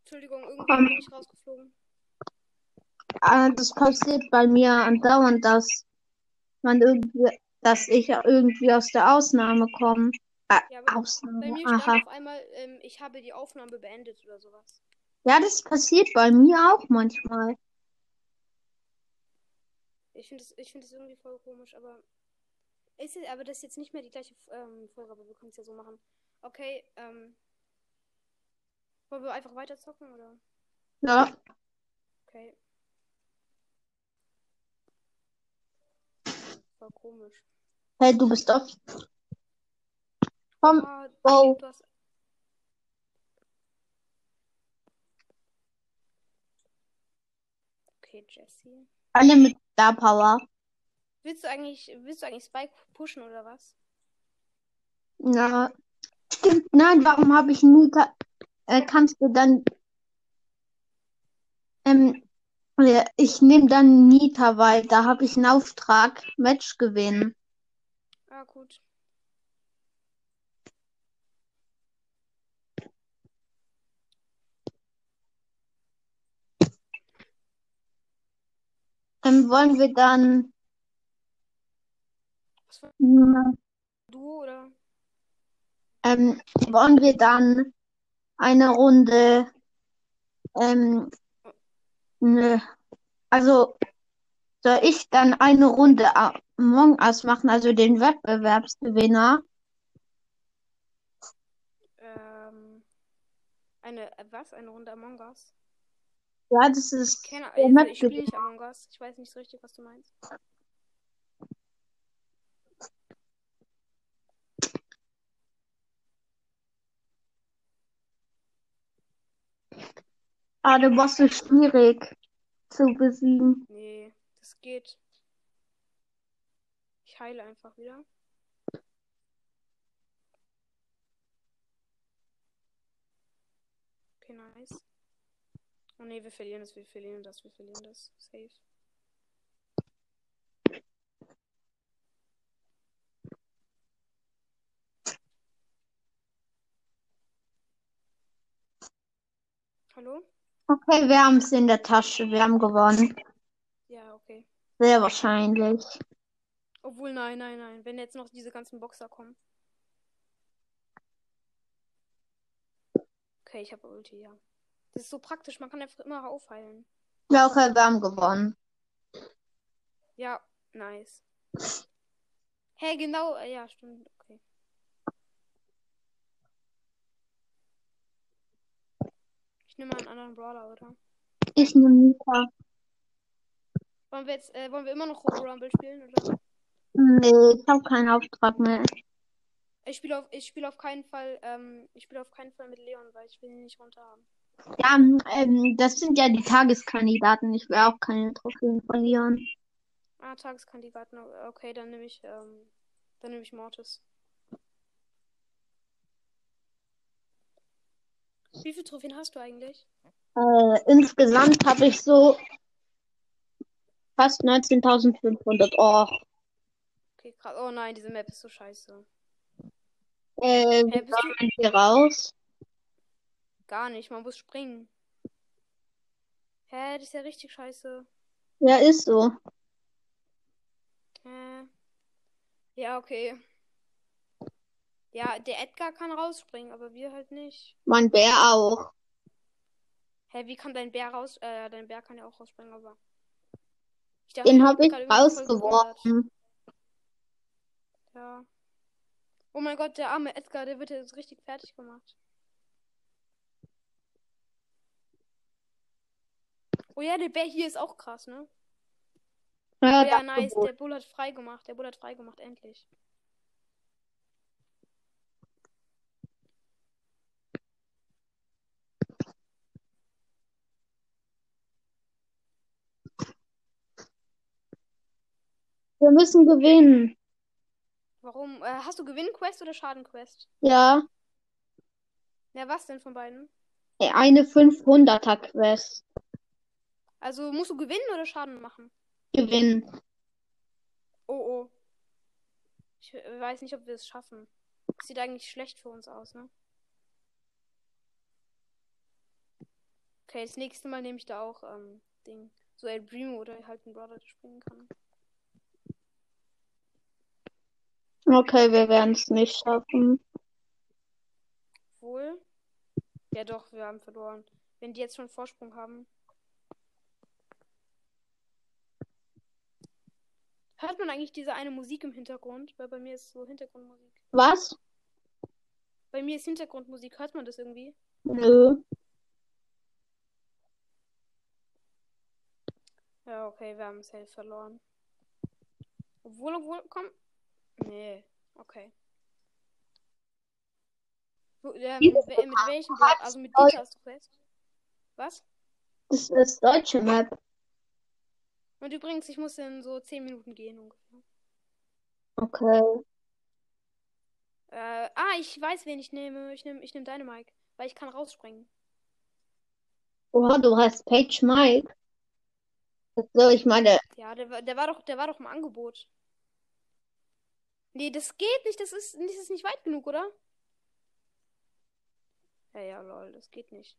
Entschuldigung, irgendwie Ähm. bin ich rausgeflogen. Äh, das passiert bei mir andauernd, dass man irgendwie, dass ich irgendwie aus der Ausnahme komme. Äh, Ja, aber bei Ausnahme, mir aha. auf einmal, ähm, ich habe die Aufnahme beendet oder sowas. Ja, das passiert bei mir auch manchmal. Ich finde es ich find das irgendwie voll komisch, aber. Ist es, aber das ist jetzt nicht mehr die gleiche ähm, Folge, aber wir können es ja so machen. Okay, ähm. Wollen wir einfach weiter zocken oder? Ja, Okay. War komisch. hey, du bist off. Komm, Ah, du hast. Okay, Jesse. Alle mit Star Power. Willst du eigentlich, willst du eigentlich Spike pushen oder was? Ja. Stimmt, nein, warum habe ich nie, äh, kannst du dann, ähm, ich nehme dann Nita, weil da habe ich einen Auftrag, Match gewinnen. Ah, gut. Ähm, wollen wir dann, Duo oder? Ähm, wollen wir dann eine Runde, ähm, ne, also soll ich dann eine Runde Among Us machen, also den Wettbewerbsgewinner? Ähm. Eine, was? Eine Runde Among Us? Ja, das ist Keine der Ahnung, ich spiele nicht Among Us. Ich weiß nicht so richtig, was du meinst. Ah, der Boss ist schwierig zu besiegen. Nee, das geht. Ich heile einfach wieder. Okay, nice. Oh nee, wir verlieren das, wir verlieren das, wir verlieren das. Safe. Hallo? Okay, wir haben es in der Tasche. Wir haben gewonnen. Ja, okay. Sehr wahrscheinlich. Obwohl, nein, nein, nein. Wenn jetzt noch diese ganzen Boxer kommen. Okay, ich habe Ulti, ja. Das ist so praktisch, man kann einfach immer aufheilen. Ja, okay, wir haben gewonnen. Ja, nice. Hey, genau, äh, ja, stimmt, okay. Ich nehme mal einen anderen Brawler, oder? Ich nehme Nita. Wollen wir jetzt, äh, wollen wir immer noch Robo Rumble spielen, oder? Nee, ich habe keinen Auftrag mehr. Ich spiele auf, ich spiele auf keinen Fall, ähm, ich spiele auf keinen Fall mit Leon, weil ich will ihn nicht runter haben. Ja, ähm, das sind ja die Tageskandidaten. Ich will auch keine Trophäen verlieren. Ah, Tageskandidaten, okay, dann nehme ich, ähm, dann nehme ich Mortis. Wie viele Trophäen hast du eigentlich? Äh, insgesamt habe ich so fast 19.500. Oh, Okay, krass. Oh nein, diese Map ist so scheiße. äh, wie du soll man hier raus? gar nicht, man muss springen. Hä, das ist ja richtig scheiße. Ja, ist so. Hä? Ja, okay. Ja, der Edgar kann rausspringen, aber wir halt nicht. Mein Bär auch. Hä, wie kann dein Bär raus? Äh, dein Bär kann ja auch rausspringen, aber. Ich dachte, Den habe ich rausgeworfen. Ja. Oh mein Gott, der arme Edgar, der wird jetzt richtig fertig gemacht. Oh ja, der Bär hier ist auch krass, ne? Ja, Oh ja, nice. Der Bull hat frei gemacht. Der Bull hat frei gemacht, endlich. Wir müssen gewinnen. Warum? Äh, hast du Gewinnquest oder Schadenquest? Ja, Ja, was denn von beiden? eine 500er Quest. Also musst du gewinnen oder Schaden machen? Gewinnen. Oh oh. Ich weiß nicht, ob wir es schaffen. Sieht eigentlich schlecht für uns aus, ne? Okay, das nächste Mal nehme ich da auch ähm, Ding. So El Primo oder halt ein Brother, springen kann. Okay, wir werden es nicht schaffen. Wohl. Ja doch, wir haben verloren. Wenn die jetzt schon Vorsprung haben. Hört man eigentlich diese eine Musik im Hintergrund? Weil bei mir ist so Hintergrundmusik. Was? Bei mir ist Hintergrundmusik. Hört man das irgendwie? Nö. Ja, okay, wir haben safe verloren. Obwohl, obwohl, komm. Nee, okay. Wo, we- mit welchem Block? Also mit Dieter hast du fest. Was? Das ist deutsche Map. Und übrigens, ich muss in so 10 Minuten gehen ungefähr. Okay. Äh, ah, ich weiß, wen ich nehme. Ich nehme ich nehm deine Mike, weil ich kann rausspringen. Oha, du hast Page Mike. So, ich meine, Ja, der, war- der war doch, der war doch im Angebot. Nee, das geht nicht. Das ist, das ist nicht weit genug, oder? Ja, ja, lol, das geht nicht.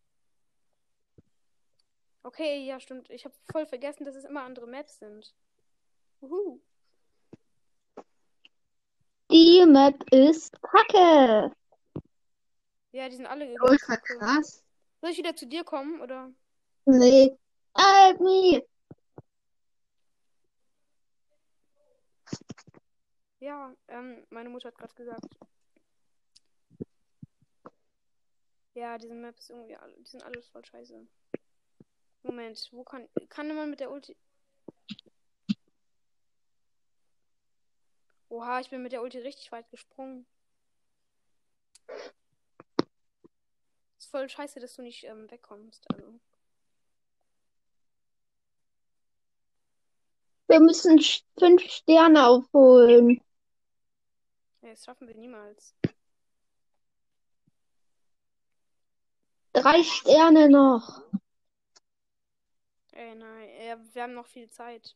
Okay, ja, stimmt. Ich habe voll vergessen, dass es immer andere Maps sind. Uhu. die Map ist kacke. Ja, die sind alle Ultra übelst cool. krass. Soll ich wieder zu dir kommen, oder? Nee. Help me. Ja, ähm, meine Mutter hat gerade gesagt. Ja, diese Map ist irgendwie alle, die sind alle voll scheiße. Moment, wo kann, kann man mit der Ulti... Oha, ich bin mit der Ulti richtig weit gesprungen. Ist voll scheiße, dass du nicht ähm, wegkommst. Also. Wir müssen fünf Sterne aufholen. Ja, das schaffen wir niemals. Drei Sterne noch. Ey, nein, ja, wir haben noch viel Zeit.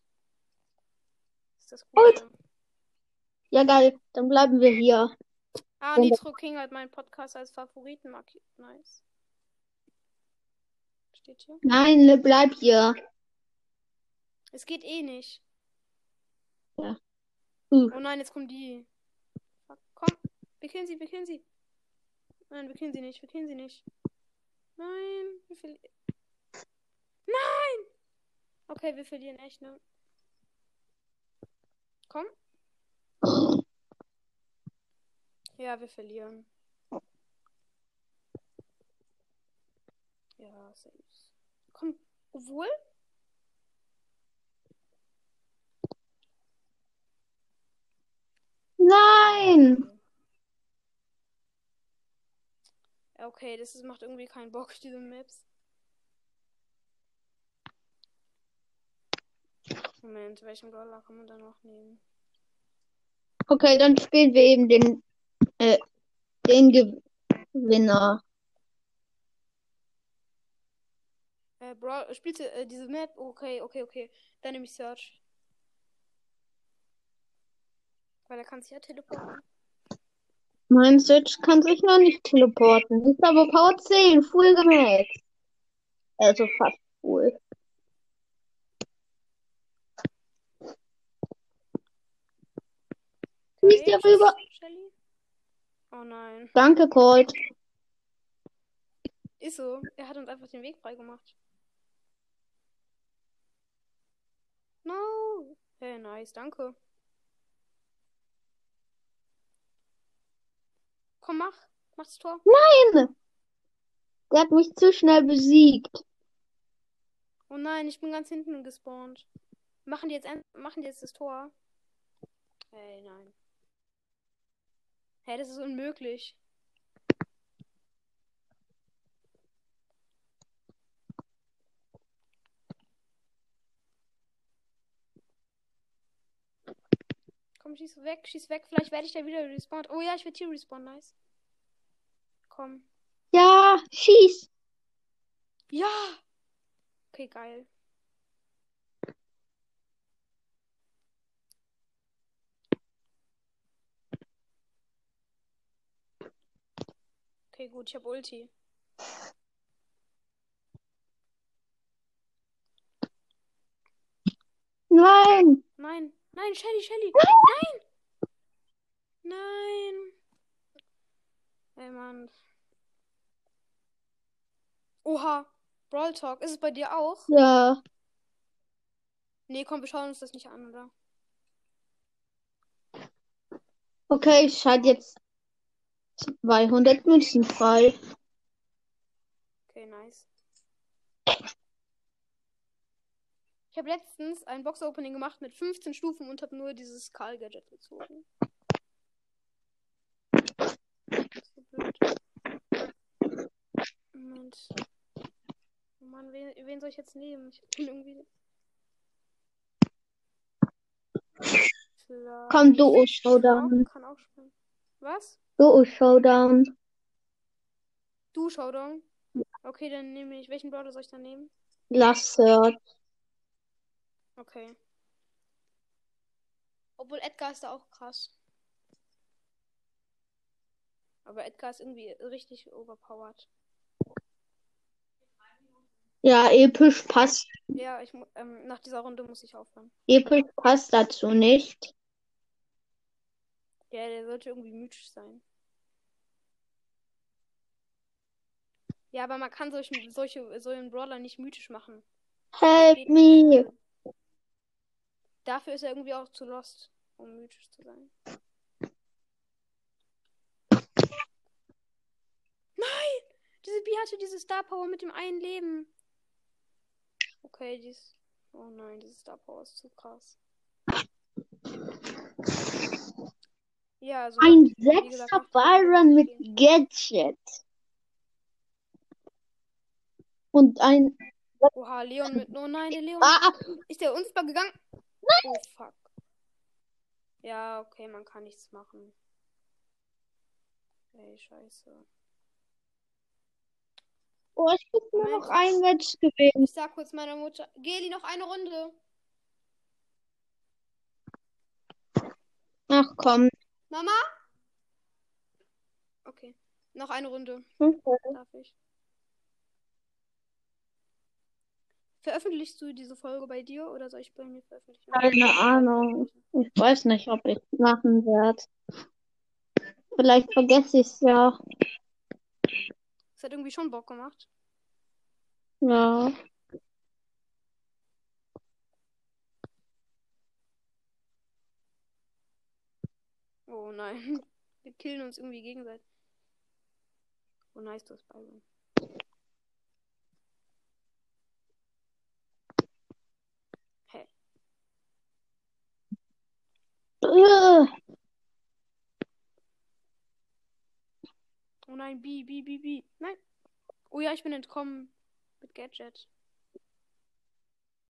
Ist das Gut. Ja, geil. Dann bleiben wir hier. Ah, Und- Nitro King hat meinen Podcast als Favoriten markiert. Nice. Steht hier. Nein, ne, bleib hier. Es geht eh nicht. Uh, Oh nein, jetzt kommen die. Wir killen sie, wir killen sie. Nein, wir killen sie nicht, wir killen sie nicht. Nein, wir verlieren. Nein! Okay, wir verlieren echt, ne? Komm. Ja, wir verlieren. Ja, safe. Komm, obwohl? nein. Ja, Okay, das ist, macht irgendwie keinen Bock, diese Maps. Moment, welchen Brawler kann man da noch nehmen? Okay, dann spielen wir eben den, äh, den Gewinner. Äh, Brawl, spielst du äh, diese Map? Okay, okay, okay. Dann nehme ich Search. Weil er kann sich ja teleporten. Mein Switch kann sich noch nicht teleporten. Ist aber Power 10, full gemaxt. Also fast full. Okay, darüber. tschüss, Shelly. Oh nein. Danke, Colt. Ist so. Er hat uns einfach den Weg freigemacht. No. Hey, nice, danke. Komm, mach. Mach das Tor. Nein! Der hat mich zu schnell besiegt. Oh nein, ich bin ganz hinten gespawnt. Machen die jetzt, ein- machen die jetzt das Tor? Hey, nein. Hey, das ist unmöglich. Komm, schieß weg, schieß weg. Vielleicht werde ich da wieder respawned. Oh ja, ich werde hier respawned. Nice. Komm. Ja, schieß. Ja. Okay, geil. Okay, gut, ich habe Ulti. Nein. Nein nein, Shelly, Shelly. Nein! Nein! Ey, Mann. Oha, Brawl Talk. Ist es bei dir auch? Ja. Nee, komm, wir schauen uns das nicht an, oder? Okay, ich schalte jetzt 200 Münzen frei. Okay, nice. Ich habe letztens ein Box-Opening gemacht mit 15 Stufen und habe nur dieses Karl-Gadget gezogen. So blöd. Moment. Oh Mann, wen, wen soll ich jetzt nehmen? Ich bin irgendwie. Vielleicht. Komm, Duo Showdown. Kann auch spielen. Was? Duo Showdown. Du, Showdown? Okay, dann nehme ich. Welchen Brawler soll ich dann nehmen? Last Search. Okay. Obwohl Edgar ist da auch krass. Aber Edgar ist irgendwie richtig overpowered. Ja, episch passt. Ja, ich ähm, nach dieser Runde muss ich aufhören. Episch passt dazu nicht. Ja, der sollte irgendwie mythisch sein. Ja, aber man kann solchen, solche, so einen Brawler nicht mythisch machen. Help me. Dafür ist er irgendwie auch zu lost, um mythisch zu sein. Nein! Diese Bee hatte diese Star Power mit dem einen Leben. Okay, dies. Oh nein, diese Star Power ist zu krass. Ja, also. Ein sechster Byron mit. Gadget. Und ein. Oha, Leon mit. Oh nein, der Leon. Ah, Ist der unsichtbar gegangen? Oh fuck. Ja, okay, man kann nichts machen. Ey, scheiße. oh, ich muss nur noch ein Match gewinnen. Ich sag kurz meiner Mutter. Geli, noch eine Runde. Ach komm. Mama? Okay. Noch eine Runde. Darf ich. Veröffentlichst du diese Folge bei dir oder soll ich bei mir veröffentlichen? Keine Ahnung. Ich weiß nicht, ob ich es machen werde. Vielleicht vergesse ich es ja. Das hat irgendwie schon Bock gemacht. Ja. Oh nein. Wir killen uns irgendwie gegenseitig. Oh nice, du hast Byron. Hä? Ugh. Oh nein, B, B, B, B. Nein. Oh ja, ich bin entkommen. Mit Gadget.